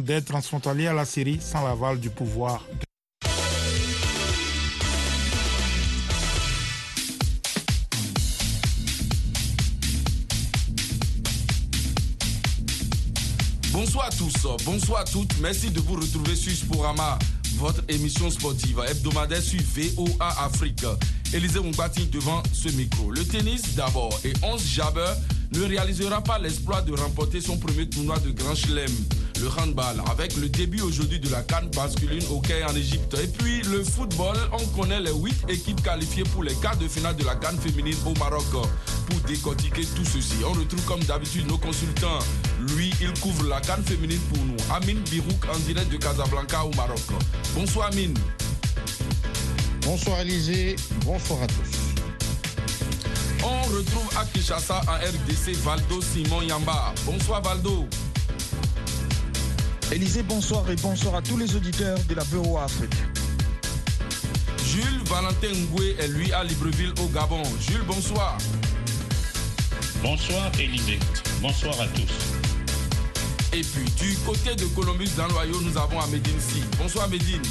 D'aide transfrontalière à la Syrie sans l'aval du pouvoir. Bonsoir à tous, bonsoir à toutes. Merci de vous retrouver sur Sporama, votre émission sportive hebdomadaire sur VOA Afrique. Élisée Moumbati devant ce micro. Le tennis d'abord et 11 jabeurs ne réalisera pas l'exploit de remporter son premier tournoi de Grand Chelem, le handball, avec le début aujourd'hui de la canne masculine au Caire en Égypte. Et puis le football, on connaît les 8 équipes qualifiées pour les quarts de finale de la canne féminine au Maroc. Pour décortiquer tout ceci, on retrouve comme d'habitude nos consultants. Lui, il couvre la canne féminine pour nous. Amine Birouk en direct de Casablanca au Maroc. Bonsoir Amine. Bonsoir Élisée, bonsoir à tous. On retrouve à Kinshasa en RDC Valdo Simon Yamba. Bonsoir Valdo. Élisée, bonsoir et bonsoir à tous les auditeurs de la VOA Afrique. Jules Valentin Ngoué est lui à Libreville au Gabon. Jules, bonsoir. Bonsoir Élisée. Bonsoir à tous. Et puis du côté de Columbus dans l'Ohio, nous avons Amédine Si. Bonsoir Amédine.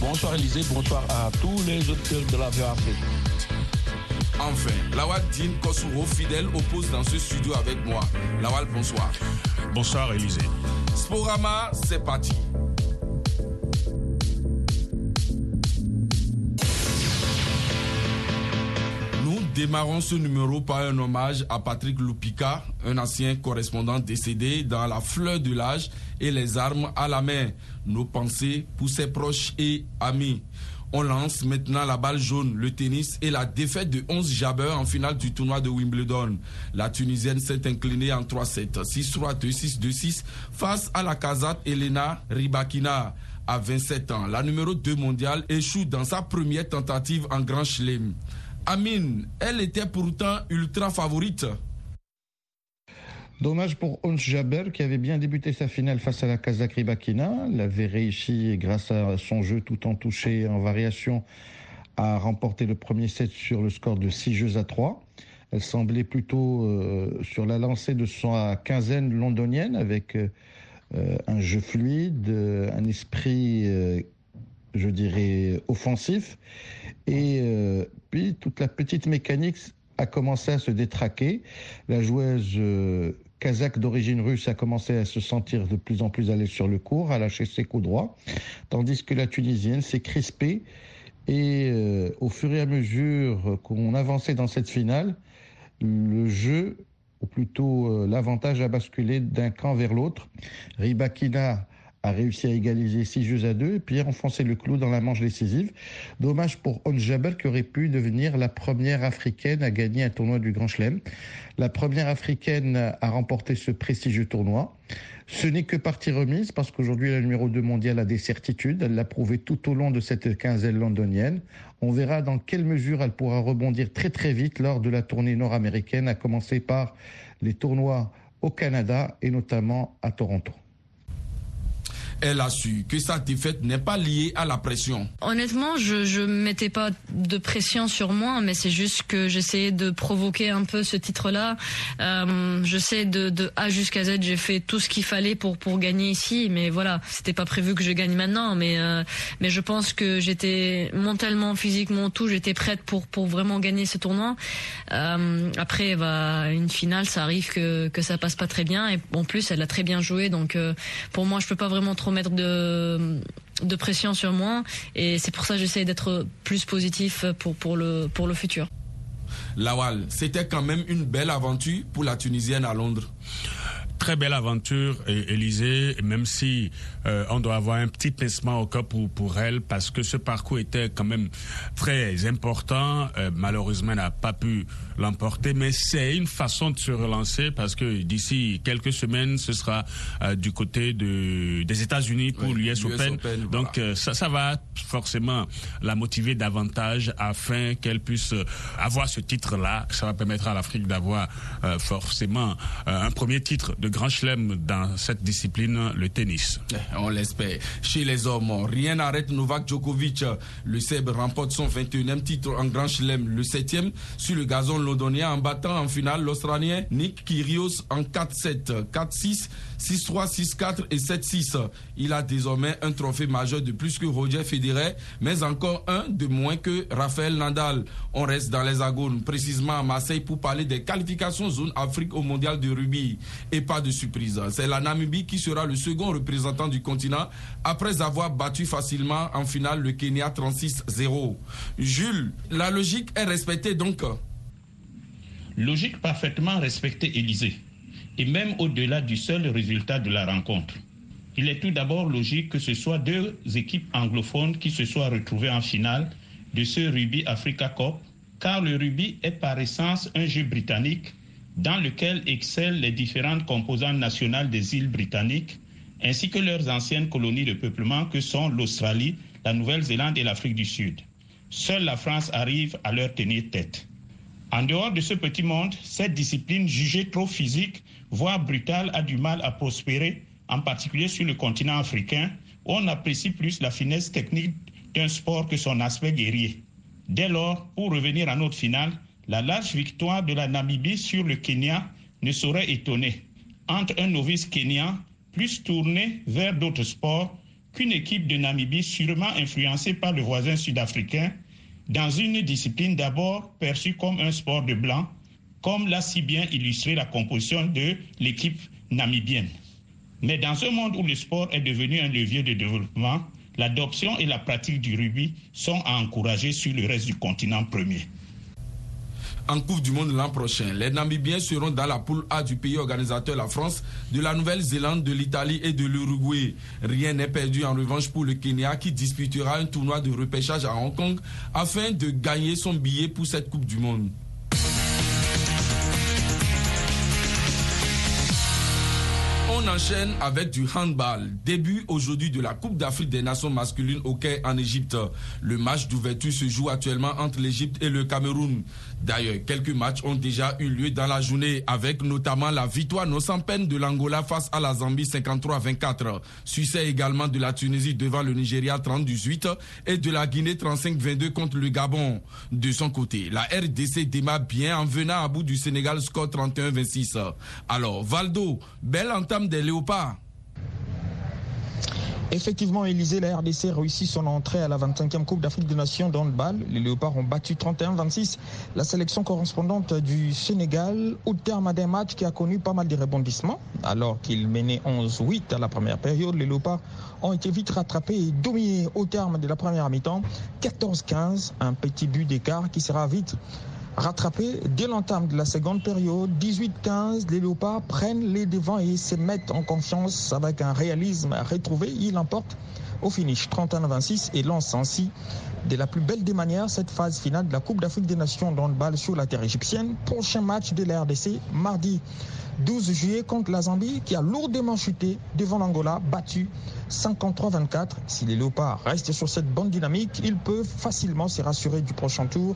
Bonsoir Élisée, bonsoir à tous les auditeurs de la VOA Afrique. Enfin, Lawal Din Kosouro, fidèle, oppose dans ce studio avec moi. Lawal, bonsoir. Bonsoir Élisée. Sporama, c'est parti. Nous démarrons ce numéro par un hommage à Patrick Lupika, un ancien correspondant décédé dans la fleur de l'âge et les armes à la main. Nos pensées pour ses proches et amis. On lance maintenant la balle jaune, le tennis et la défaite de 11 jabeurs en finale du tournoi de Wimbledon. La Tunisienne s'est inclinée en 3-7, 6-3, 2-6, 2-6 face à la Kazakh Elena Rybakina. À 27 ans, la numéro 2 mondiale échoue dans sa première tentative en Grand Chelem. Amine, elle était pourtant ultra favorite. Dommage pour Ons Jaber qui avait bien débuté sa finale face à la Kazakh Rybakina. L'avait réussi grâce à son jeu tout en touché en variation à remporter le premier set sur le score de 6 jeux à 3. Elle semblait plutôt euh, sur la lancée de sa quinzaine londonienne avec euh, un jeu fluide, un esprit, euh, je dirais, offensif. Et euh, puis toute la petite mécanique a commencé à se détraquer. La joueuse euh, kazakh d'origine russe a commencé à se sentir de plus en plus à sur le court, à lâcher ses coups droits, tandis que la tunisienne s'est crispée. Et euh, au fur et à mesure qu'on avançait dans cette finale, le jeu, ou plutôt euh, l'avantage a basculé d'un camp vers l'autre. Ribakina a réussi à égaliser 6 jeux à 2 et puis a enfoncé le clou dans la manche décisive. Dommage pour Ons Jabal qui aurait pu devenir la première africaine à gagner un tournoi du Grand Chelem. La première africaine à remporter ce prestigieux tournoi. Ce n'est que partie remise parce qu'aujourd'hui la numéro 2 mondiale a des certitudes. Elle l'a prouvé tout au long de cette quinzaine londonienne. On verra dans quelle mesure elle pourra rebondir très très vite lors de la tournée nord-américaine, à commencer par les tournois au Canada et notamment à Toronto elle a su que sa défaite n'est pas liée à la pression. Honnêtement, je ne mettais pas de pression sur moi, mais c'est juste que j'essayais de provoquer un peu ce titre-là. Euh, je sais de, A jusqu'à Z, j'ai fait tout ce qu'il fallait pour pour gagner ici, mais voilà, c'était pas prévu que je gagne maintenant, mais euh, mais je pense que j'étais mentalement, physiquement, tout, j'étais prête pour pour vraiment gagner ce tournoi. Euh, après, bah, une finale, ça arrive que que ça passe pas très bien, et en plus, elle a très bien joué, donc pour moi, je peux pas vraiment trop mettre de, pression sur moi et c'est pour ça que j'essaie d'être plus positif pour, pour, le, pour le futur. Lawal, c'était quand même une belle aventure pour la Tunisienne à Londres très belle aventure, Élysée, même si euh, on doit avoir un petit pincement au cas pour, pour elle, parce que ce parcours était quand même très important. Euh, malheureusement, elle n'a pas pu l'emporter, mais c'est une façon de se relancer, parce que d'ici quelques semaines, ce sera euh, du côté de, des États-Unis pour oui, l'US Open. Open. Donc voilà. ça, ça va forcément la motiver davantage afin qu'elle puisse avoir ce titre-là. Ça va permettre à l'Afrique d'avoir forcément un premier titre de grand chelem dans cette discipline, le tennis. Eh, on l'espère. Chez les hommes, rien n'arrête Novak Djokovic. Le Serbe remporte son 21e titre en grand chelem, le 7e sur le gazon londonien en battant en finale l'Australien Nick Kyrgios en 4-7, 4-6, 6-3, 6-4 et 7-6. Il a désormais un trophée majeur de plus que Roger Federer, mais encore un de moins que Rafael Nadal. On reste dans les agones, précisément à Marseille, pour parler des qualifications zone Afrique au mondial de rugby. Et pas de surprise, c'est la Namibie qui sera le second représentant du continent après avoir battu facilement en finale le Kenya 36-0. Jules, la logique est respectée donc Logique parfaitement respectée, Élysée, et même au-delà du seul résultat de la rencontre. Il est tout d'abord logique que ce soit deux équipes anglophones qui se soient retrouvées en finale de ce Rugby Africa Cup, car le rugby est par essence un jeu britannique dans lequel excellent les différentes composantes nationales des îles britanniques, ainsi que leurs anciennes colonies de peuplement que sont l'Australie, la Nouvelle-Zélande et l'Afrique du Sud. Seule la France arrive à leur tenir tête. En dehors de ce petit monde, cette discipline jugée trop physique, voire brutale, a du mal à prospérer en particulier sur le continent africain, où on apprécie plus la finesse technique d'un sport que son aspect guerrier. Dès lors, pour revenir à notre finale, la large victoire de la Namibie sur le Kenya ne saurait étonner. Entre un novice kenyan plus tourné vers d'autres sports qu'une équipe de Namibie sûrement influencée par le voisin sud-africain dans une discipline d'abord perçue comme un sport de blanc, comme l'a si bien illustré la composition de l'équipe namibienne. Mais dans un monde où le sport est devenu un levier de développement, l'adoption et la pratique du rugby sont à encourager sur le reste du continent premier. En Coupe du Monde l'an prochain, les Namibiens seront dans la poule A du pays organisateur, la France, de la Nouvelle-Zélande, de l'Italie et de l'Uruguay. Rien n'est perdu en revanche pour le Kenya qui disputera un tournoi de repêchage à Hong Kong afin de gagner son billet pour cette Coupe du Monde. On enchaîne avec du handball. Début aujourd'hui de la Coupe d'Afrique des Nations masculines au Caire en Égypte. Le match d'ouverture se joue actuellement entre l'Égypte et le Cameroun. D'ailleurs, quelques matchs ont déjà eu lieu dans la journée avec notamment la victoire non sans peine de l'Angola face à la Zambie 53-24. Succès également de la Tunisie devant le Nigeria 30-18 et de la Guinée 35-22 contre le Gabon. De son côté, la RDC démarre bien en venant à bout du Sénégal score 31-26. Alors, Valdo, belle entame Effectivement, Élysée, la RDC réussit son entrée à la 25e Coupe d'Afrique des Nations dans le bal. Les Léopards ont battu 31-26 la sélection correspondante du Sénégal au terme d'un match qui a connu pas mal de rebondissements. Alors qu'ils menaient 11-8 à la première période, les Léopards ont été vite rattrapés et dominés au terme de la première mi-temps. 14-15, un petit but d'écart qui sera vite rattrapé dès l'entame de la seconde période. 18-15, les Léopards prennent les devants et se mettent en confiance avec un réalisme retrouvé. Ils l'emportent au finish 31-26 et lancent ainsi de la plus belle des manières cette phase finale de la Coupe d'Afrique des Nations dans le bal sur la terre égyptienne. Prochain match de la RDC mardi 12 juillet contre la Zambie qui a lourdement chuté devant l'Angola, battu 53-24. Si les Léopards restent sur cette bonne dynamique, ils peuvent facilement se rassurer du prochain tour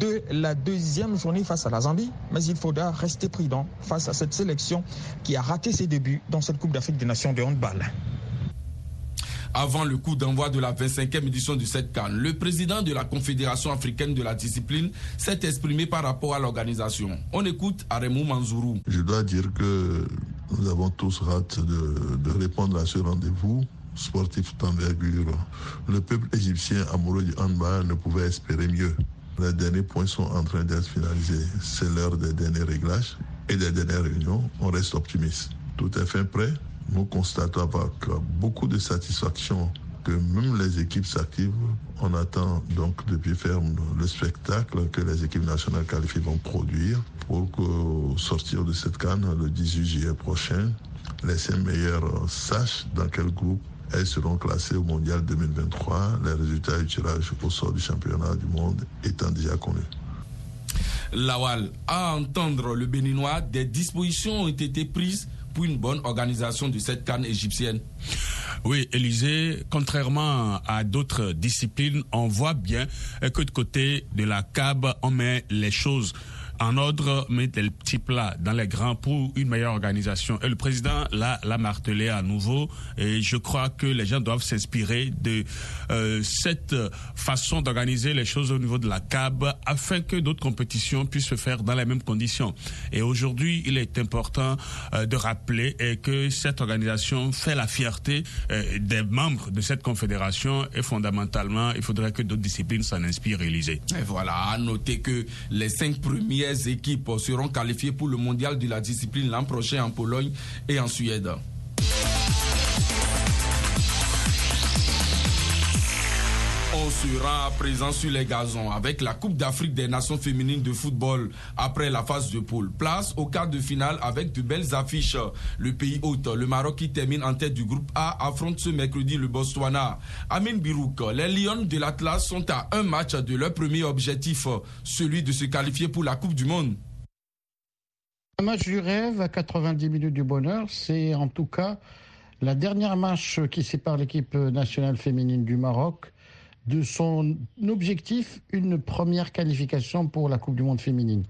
de la deuxième journée face à la Zambie. Mais il faudra rester prudent face à cette sélection qui a raté ses débuts dans cette Coupe d'Afrique des Nations de handball avant le coup d'envoi de la 25e édition de cette CAN. Le président de la Confédération africaine de la discipline s'est exprimé par rapport à l'organisation. On écoute Aremou Manzourou. Je dois dire que nous avons tous hâte de, de répondre à ce rendez-vous sportif d'envergure. Le peuple égyptien amoureux du handball ne pouvait espérer mieux. Les derniers points sont en train d'être finalisés. C'est l'heure des derniers réglages et des dernières réunions. On reste optimiste. Tout est fin prêt nous constatons avec beaucoup de satisfaction que même les équipes s'activent. On attend donc depuis ferme le spectacle que les équipes nationales qualifiées vont produire pour que, sortir de cette canne le 18 juillet prochain, les cinq meilleurs sachent dans quel groupe elles seront classées au Mondial 2023, les résultats du tirage au sort du championnat du monde étant déjà connus. Lawal, à entendre le Béninois, des dispositions ont été prises une bonne organisation de cette canne égyptienne. Oui, Élisée, contrairement à d'autres disciplines, on voit bien que de côté de la CAB, on met les choses en ordre, mettre les petits plats dans les grands pour une meilleure organisation. Et le président l'a, martelé à nouveau. Et je crois que les gens doivent s'inspirer de euh, cette façon d'organiser les choses au niveau de la CAB afin que d'autres compétitions puissent se faire dans les mêmes conditions. Et aujourd'hui, il est important euh, de rappeler que cette organisation fait la fierté euh, des membres de cette confédération et fondamentalement, il faudrait que d'autres disciplines s'en inspirent, Élysée. Et voilà, à noter que les cinq premières équipes seront qualifiées pour le mondial de la discipline l'an prochain en Pologne et en Suède. Sera présent sur les gazons avec la Coupe d'Afrique des Nations féminines de football après la phase de poule. Place au quart de finale avec de belles affiches. Le pays hôte, le Maroc qui termine en tête du groupe A, affronte ce mercredi le Botswana. Amin Birouk, les Lions de l'Atlas sont à un match de leur premier objectif, celui de se qualifier pour la Coupe du Monde. Un match du rêve à 90 minutes du bonheur, c'est en tout cas la dernière match qui sépare l'équipe nationale féminine du Maroc de son objectif une première qualification pour la Coupe du Monde féminine.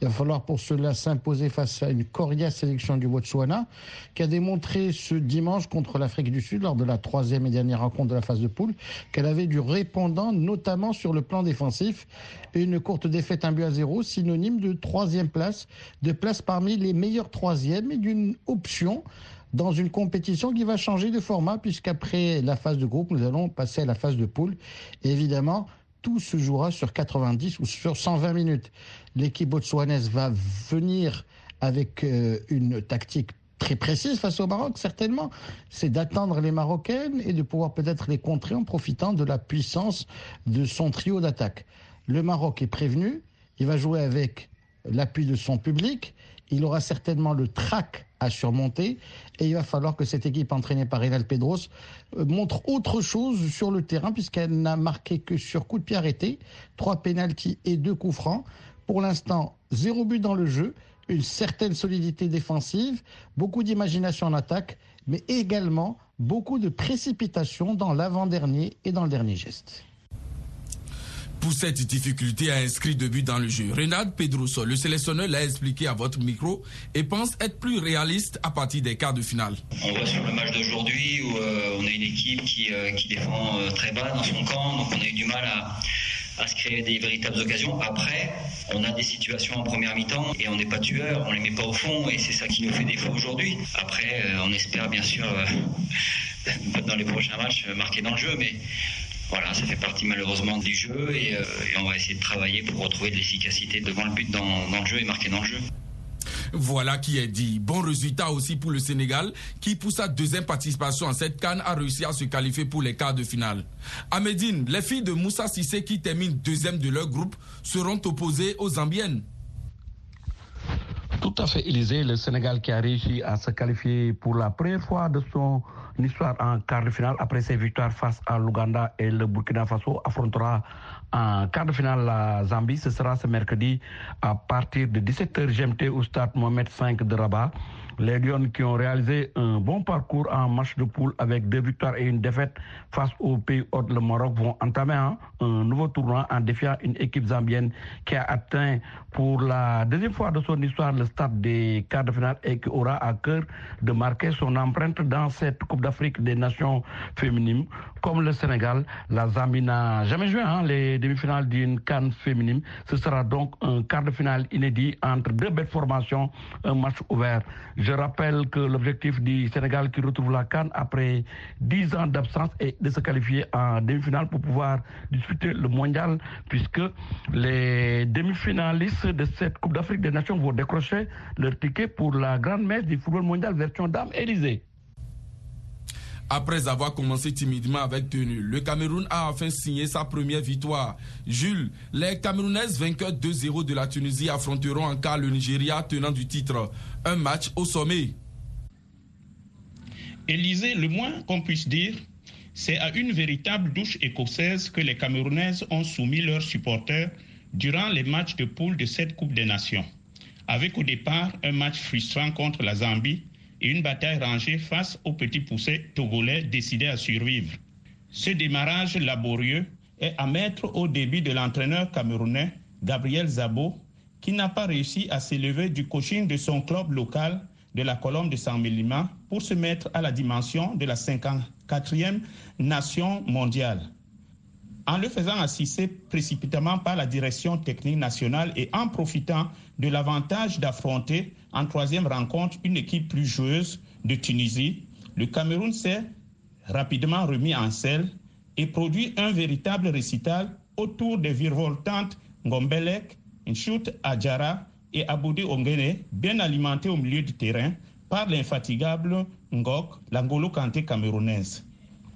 Il va falloir pour cela s'imposer face à une coriace sélection du Botswana qui a démontré ce dimanche contre l'Afrique du Sud lors de la troisième et dernière rencontre de la phase de poule qu'elle avait du répondant notamment sur le plan défensif et une courte défaite un but à zéro synonyme de troisième place, de place parmi les meilleurs troisièmes et d'une option dans une compétition qui va changer de format, puisqu'après la phase de groupe, nous allons passer à la phase de poule. Et évidemment, tout se jouera sur 90 ou sur 120 minutes. L'équipe botswanaise va venir avec euh, une tactique très précise face au Maroc, certainement. C'est d'attendre les Marocaines et de pouvoir peut-être les contrer en profitant de la puissance de son trio d'attaque. Le Maroc est prévenu, il va jouer avec l'appui de son public, il aura certainement le trac à surmonter et il va falloir que cette équipe entraînée par Renal Pedros euh, montre autre chose sur le terrain puisqu'elle n'a marqué que sur coup de pied arrêté, trois pénalties et deux coups francs. Pour l'instant, zéro but dans le jeu, une certaine solidité défensive, beaucoup d'imagination en attaque, mais également beaucoup de précipitation dans l'avant-dernier et dans le dernier geste pour cette difficulté à inscrire de but dans le jeu. Renald Pedroso, le sélectionneur, l'a expliqué à votre micro et pense être plus réaliste à partir des quarts de finale. On voit sur le match d'aujourd'hui où euh, on a une équipe qui, euh, défend euh, très bas dans son camp, donc on a eu du mal à, à se créer des véritables occasions. Après, on a des situations en première mi-temps et on n'est pas tueur, on les met pas au fond et c'est ça qui nous fait défaut aujourd'hui. Après, on espère bien sûr dans les prochains matchs marquer dans le jeu, mais voilà, ça fait partie malheureusement du jeu euh, et, on va essayer de travailler pour retrouver de l'efficacité devant le but dans, le jeu et marquer dans le jeu. Voilà qui est dit. Bon résultat aussi pour le Sénégal qui, pour sa deuxième participation en cette canne, a réussi à se qualifier pour les quarts de finale. À Médine, les filles de Moussa Sissé qui terminent deuxième de leur groupe seront opposées aux Zambiennes. Tout à fait, Élysée, le Sénégal qui a réussi à se qualifier pour la première fois de son histoire en quart de finale après ses victoires face à l'Ouganda et le Burkina Faso affrontera en quart de finale la Zambie. Ce sera ce mercredi à partir de 17h GMT au stade Mohamed V de Rabat. Les Lions qui ont réalisé un bon parcours en match de poule avec deux victoires et une défaite face au pays hôte, le Maroc, vont entamer un, nouveau tournoi en défiant une équipe zambienne qui a atteint pour la deuxième fois de son histoire le stade des quarts de finale et qui aura à cœur de marquer son empreinte dans cette Coupe d'Afrique des Nations féminines. Comme le Sénégal, la Zambie n'a jamais joué hein, les demi-finales d'une canne féminine. Ce sera donc un quart de finale inédit entre deux belles formations, un match ouvert. Rappelle que l'objectif du Sénégal qui retrouve la Cannes après 10 ans d'absence est de se qualifier en demi-finale pour pouvoir disputer le mondial, puisque les demi-finalistes de cette Coupe d'Afrique des Nations vont décrocher leur ticket pour la grande messe du football mondial version dame Élysée. Après avoir commencé timidement avec tenue, le Cameroun a enfin signé sa première victoire. Jules, les Camerounaises vainqueurs 2-0 de la Tunisie affronteront en cas le Nigeria tenant du titre. Un match au sommet. Élysée, le moins qu'on puisse dire, c'est à une véritable douche écossaise que les Camerounaises ont soumis leurs supporters durant les matchs de poule de cette Coupe des Nations. Avec au départ un match frustrant contre la Zambie une bataille rangée face aux petits poussés togolais décidés à survivre. Ce démarrage laborieux est à mettre au débit de l'entraîneur camerounais Gabriel Zabo, qui n'a pas réussi à s'élever du coaching de son club local de la colonne de San Melima pour se mettre à la dimension de la 54e nation mondiale. En le faisant assister précipitamment par la direction technique nationale et en profitant de l'avantage d'affronter en troisième rencontre une équipe plus joueuse de Tunisie, le Cameroun s'est rapidement remis en selle et produit un véritable récital autour des virevoltantes Ngombelek, Nchut Adjara et Aboudi Ongene, bien alimentés au milieu du terrain par l'infatigable Ngok, l'Angolo Kanté camerounaise.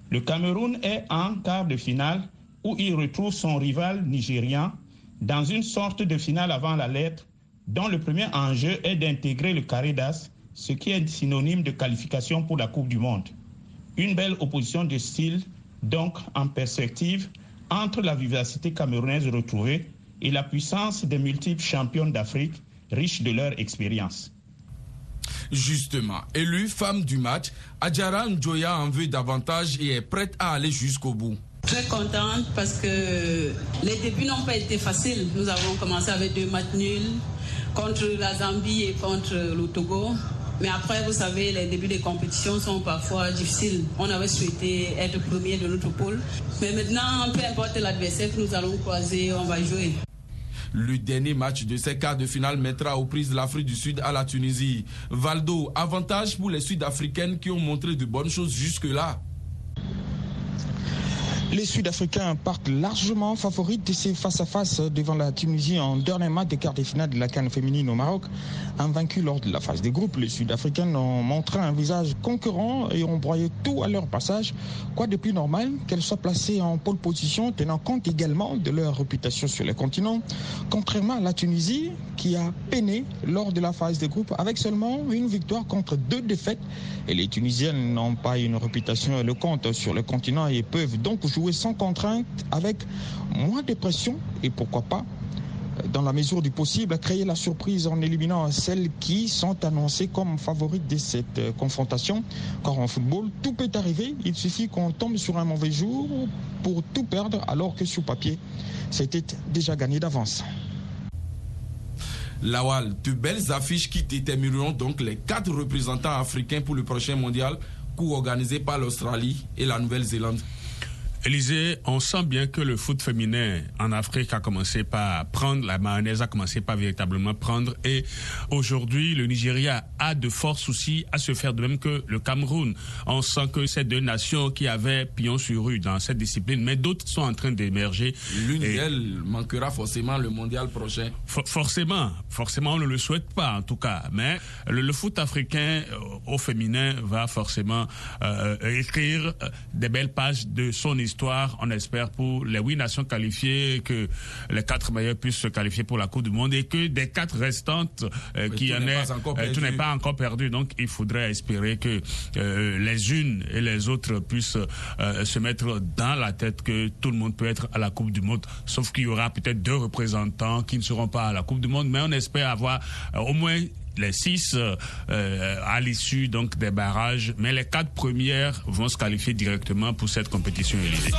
Le Cameroun est en quart de finale où il retrouve son rival nigérian dans une sorte de finale avant la lettre dont le premier enjeu est d'intégrer le carré d'as, ce qui est synonyme de qualification pour la Coupe du Monde. Une belle opposition de style, donc en perspective, entre la vivacité camerounaise retrouvée et la puissance des multiples champions d'Afrique, riches de leur expérience. Justement, élue femme du match, Adjara Njoya en veut davantage et est prête à aller jusqu'au bout. Très contente parce que les débuts n'ont pas été faciles. Nous avons commencé avec deux matchs nuls contre la Zambie et contre le Togo. Mais après, vous savez, les débuts des compétitions sont parfois difficiles. On avait souhaité être premier de notre pôle. Mais maintenant, peu importe l'adversaire que nous allons croiser, on va jouer. Le dernier match de ces quarts de finale mettra aux prises l'Afrique du Sud à la Tunisie. Valdo, avantage pour les Sud-Africaines qui ont montré de bonnes choses jusque-là. Les Sud-Africains partent largement favoris de ces face-à-face devant la Tunisie en dernier match des quarts de finale de la Cannes féminine au Maroc. Invaincus lors de la phase des groupes, les Sud-Africains ont montré un visage concurrent et ont broyé tout à leur passage. Quoi de plus normal qu'elles soient placées en pole position, tenant compte également de leur réputation sur le continent? Contrairement à la Tunisie, qui a peiné lors de la phase des groupes avec seulement une victoire contre deux défaites. Et les Tunisiennes n'ont pas une réputation éloquente sur le continent et peuvent donc jouer sans contrainte, avec moins de pression et pourquoi pas dans la mesure du possible, créer la surprise en éliminant celles qui sont annoncées comme favorites de cette euh, confrontation. Car en football, tout peut arriver. Il suffit qu'on tombe sur un mauvais jour pour tout perdre, alors que sur papier, c'était déjà gagné d'avance. Lawal, de belles affiches qui détermineront donc les quatre représentants africains pour le prochain mondial, coup organisé par l'Australie et la Nouvelle-Zélande. Élisée, on sent bien que le foot féminin en Afrique a commencé par prendre, la mayonnaise a commencé par véritablement prendre et aujourd'hui le Nigeria a de forts soucis à se faire de même que le Cameroun. On sent que ces deux nations qui avaient pion sur rue dans cette discipline, mais d'autres sont en train d'émerger. L'une d'elles manquera forcément le mondial prochain. forcément, forcément on ne le souhaite pas en tout cas, mais le, foot africain euh, au féminin va forcément euh, écrire euh, des belles pages de son histoire on espère pour les huit nations qualifiées que les quatre meilleurs puissent se qualifier pour la Coupe du Monde et que des quatre restantes euh, qui en est, euh, tout n'est pas encore perdu. Donc il faudrait espérer que euh, les unes et les autres puissent se mettre dans la tête que tout le monde peut être à la Coupe du Monde, sauf qu'il y aura peut-être deux représentants qui ne seront pas à la Coupe du Monde, mais on espère avoir au moins les six euh, euh, à l'issue donc des barrages, mais les quatre premières vont se qualifier directement pour cette compétition élevée.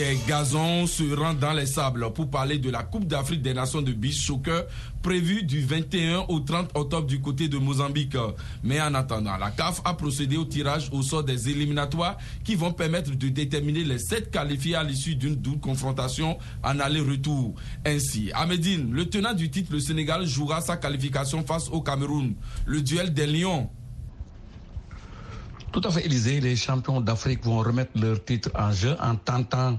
Des gazons se rendent dans les sables pour parler de la Coupe d'Afrique des Nations de beach soccer prévue du 21 au 30 octobre du côté de Mozambique. Mais en attendant, la CAF a procédé au tirage au sort des éliminatoires qui vont permettre de déterminer les sept qualifiés à l'issue d'une double confrontation en aller-retour. Ainsi, à le tenant du titre, le Sénégal, jouera sa qualification face au Cameroun. Le duel des Lions tout à fait, Élysée. Les champions d'Afrique vont remettre leur titre en jeu en tentant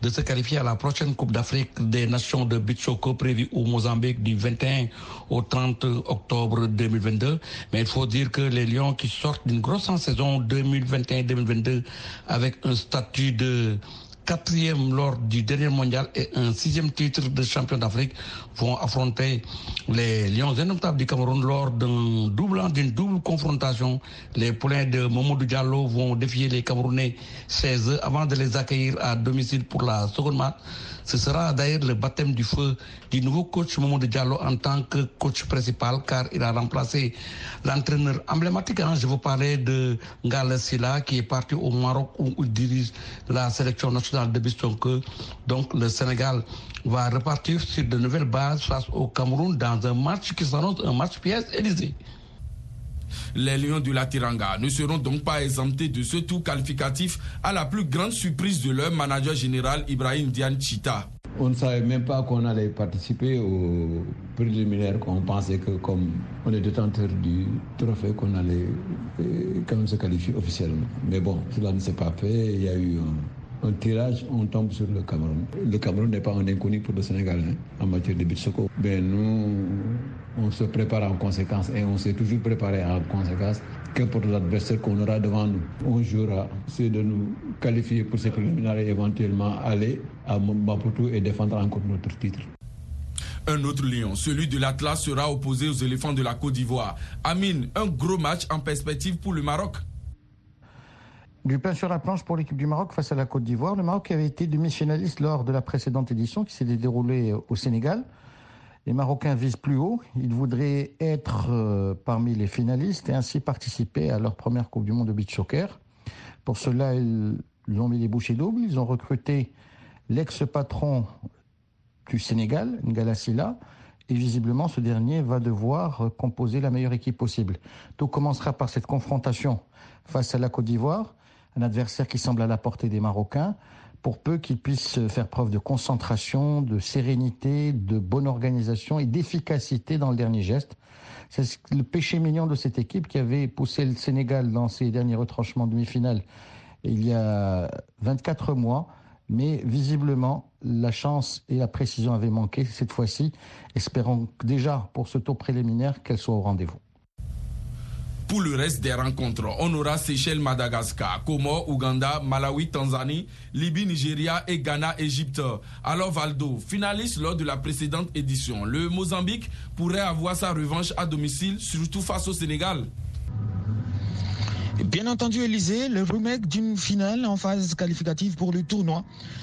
de se qualifier à la prochaine Coupe d'Afrique des Nations de Bichoko prévue au Mozambique du 21 au 30 octobre 2022. Mais il faut dire que les Lions qui sortent d'une grosse saison 2021-2022 avec un statut de quatrième lors du dernier mondial et un sixième titre de champion d'Afrique vont affronter les Lions indomptables du Cameroun lors d'un double d'une double confrontation. Les poulains de Mamoudou Diallo vont défier les Camerounais 16 avant de les accueillir à domicile pour la seconde match. Ce sera d'ailleurs le baptême du feu du nouveau coach Mamadou Diallo en tant que coach principal car il a remplacé l'entraîneur emblématique. Hein. Je vous parlais de Ngala Silla qui est parti au Maroc où il dirige la sélection nationale de Bistonke. Donc le Sénégal va repartir sur de nouvelles bases face au Cameroun dans un match qui s'annonce un match pièce Élysée. Les Lions de la Tiranga ne seront donc pas exemptés de ce tour qualificatif à la plus grande surprise de leur manager général Ibrahim Diane Chita. On ne savait même pas qu'on allait participer au préliminaire. On pensait que comme on est détenteur du trophée, qu'on allait euh, quand même se qualifier officiellement. Mais bon, cela ne s'est pas fait. Il y a eu tirage, on tombe sur le Cameroun. Le Cameroun n'est pas un inconnu pour le Sénégal hein, en matière de bitsoko. Ben nous, on se prépare en conséquence et on s'est toujours préparé en conséquence qu'importe l'adversaire qu'on aura devant nous. On jouera, c'est de nous qualifier pour ces préliminaires et éventuellement aller à Maputo et défendre encore notre titre. Un autre lion, celui de l'Atlas, sera opposé aux éléphants de la Côte d'Ivoire. Amine, un gros match en perspective pour le Maroc. Du pain sur la planche pour l'équipe du Maroc face à la Côte d'Ivoire. Le Maroc avait été demi-finaliste lors de la précédente édition qui s'est déroulée au Sénégal. Les Marocains visent plus haut. Ils voudraient être euh, parmi les finalistes et ainsi participer à leur première Coupe du Monde de beach soccer. Pour cela, ils, ont mis les bouchées doubles. Ils ont recruté l'ex-patron du Sénégal, Ngala Silla, et visiblement ce dernier va devoir composer la meilleure équipe possible. Tout commencera par cette confrontation face à la Côte d'Ivoire, un adversaire qui semble à la portée des Marocains pour peu qu'ils puissent faire preuve de concentration, de sérénité, de bonne organisation et d'efficacité dans le dernier geste. C'est le péché mignon de cette équipe qui avait poussé le Sénégal dans ses derniers retranchements demi-finale il y a 24 mois. Mais visiblement, la chance et la précision avaient manqué cette fois-ci. Espérons déjà pour ce tour préliminaire qu'elle soit au rendez-vous. Pour le reste des rencontres, on aura Seychelles, Madagascar, Comores, Ouganda, Malawi, Tanzanie, Libye, Nigeria et Ghana, Égypte. Alors Valdo, finaliste lors de la précédente édition, le Mozambique pourrait avoir sa revanche à domicile, surtout face au Sénégal. Bien entendu, Élysée, le remake d'une finale en phase qualificative pour le tournoi.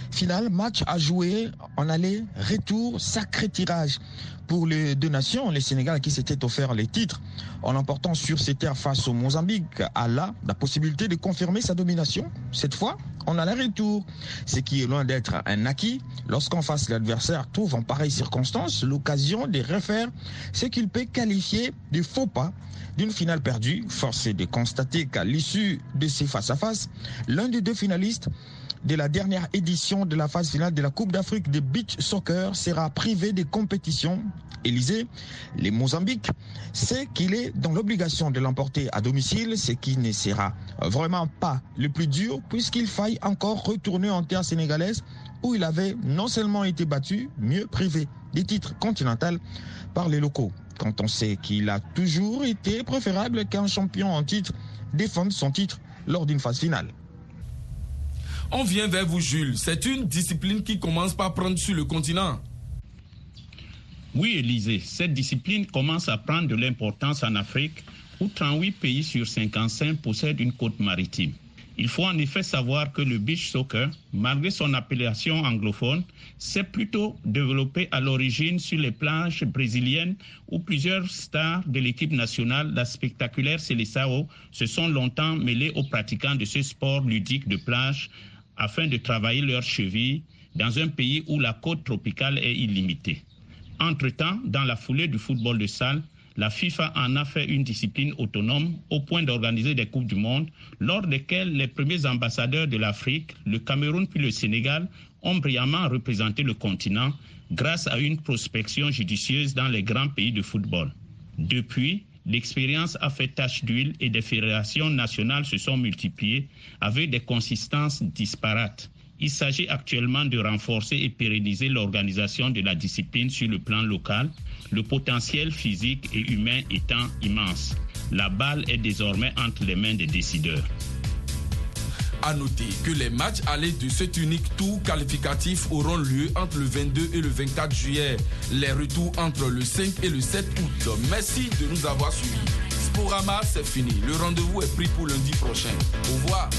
Finale, match à jouer en aller, retour, sacré tirage pour les deux nations, les Sénégal qui s'étaient offert les titres en emportant sur ses terres face au Mozambique, a là la possibilité de confirmer sa domination. Cette fois, on a retour, ce qui est loin d'être un acquis lorsqu'en face l'adversaire trouve en pareille circonstance l'occasion de refaire ce qu'il peut qualifier de faux pas d'une finale perdue. Force est de constater qu'à l'issue de ces face-à-face, l'un des deux finalistes de la dernière édition de la phase finale de la Coupe d'Afrique de beach soccer sera privé des compétitions. Élysée, les Mozambiques, c'est qu'il est dans l'obligation de l'emporter à domicile, ce qui ne sera vraiment pas le plus dur puisqu'il faille encore retourner en terre sénégalaise où il avait non seulement été battu, mieux privé des titres continentaux par les locaux. Quand on sait qu'il a toujours été préférable qu'un champion en titre défende son titre lors d'une phase finale. On vient vers vous, Jules. C'est une discipline qui commence par prendre sur le continent. Oui, Élisée, cette discipline commence à prendre de l'importance en Afrique, où 38 pays sur 55 possèdent une côte maritime. Il faut en effet savoir que le beach soccer, malgré son appellation anglophone, s'est plutôt développé à l'origine sur les plages brésiliennes où plusieurs stars de l'équipe nationale, la spectaculaire Seleção, se sont longtemps mêlés aux pratiquants de ce sport ludique de plage afin de travailler leurs chevilles dans un pays où la côte tropicale est illimitée. Entre-temps, dans la foulée du football de salle, la FIFA en a fait une discipline autonome au point d'organiser des Coupes du Monde, lors desquelles les premiers ambassadeurs de l'Afrique, le Cameroun puis le Sénégal, ont brillamment représenté le continent grâce à une prospection judicieuse dans les grands pays de football. Depuis, l'expérience a fait tache d'huile et des fédérations nationales se sont multipliées avec des consistances disparates. Il s'agit actuellement de renforcer et pérenniser l'organisation de la discipline sur le plan local, le potentiel physique et humain étant immense. La balle est désormais entre les mains des décideurs. À noter que les matchs allés de cet unique tour qualificatif auront lieu entre le 22 et le 24 juillet. Les retours entre le 5 et le 7 août. Merci de nous avoir suivis. Sporama, c'est fini. Le rendez-vous est pris pour lundi prochain. Au revoir.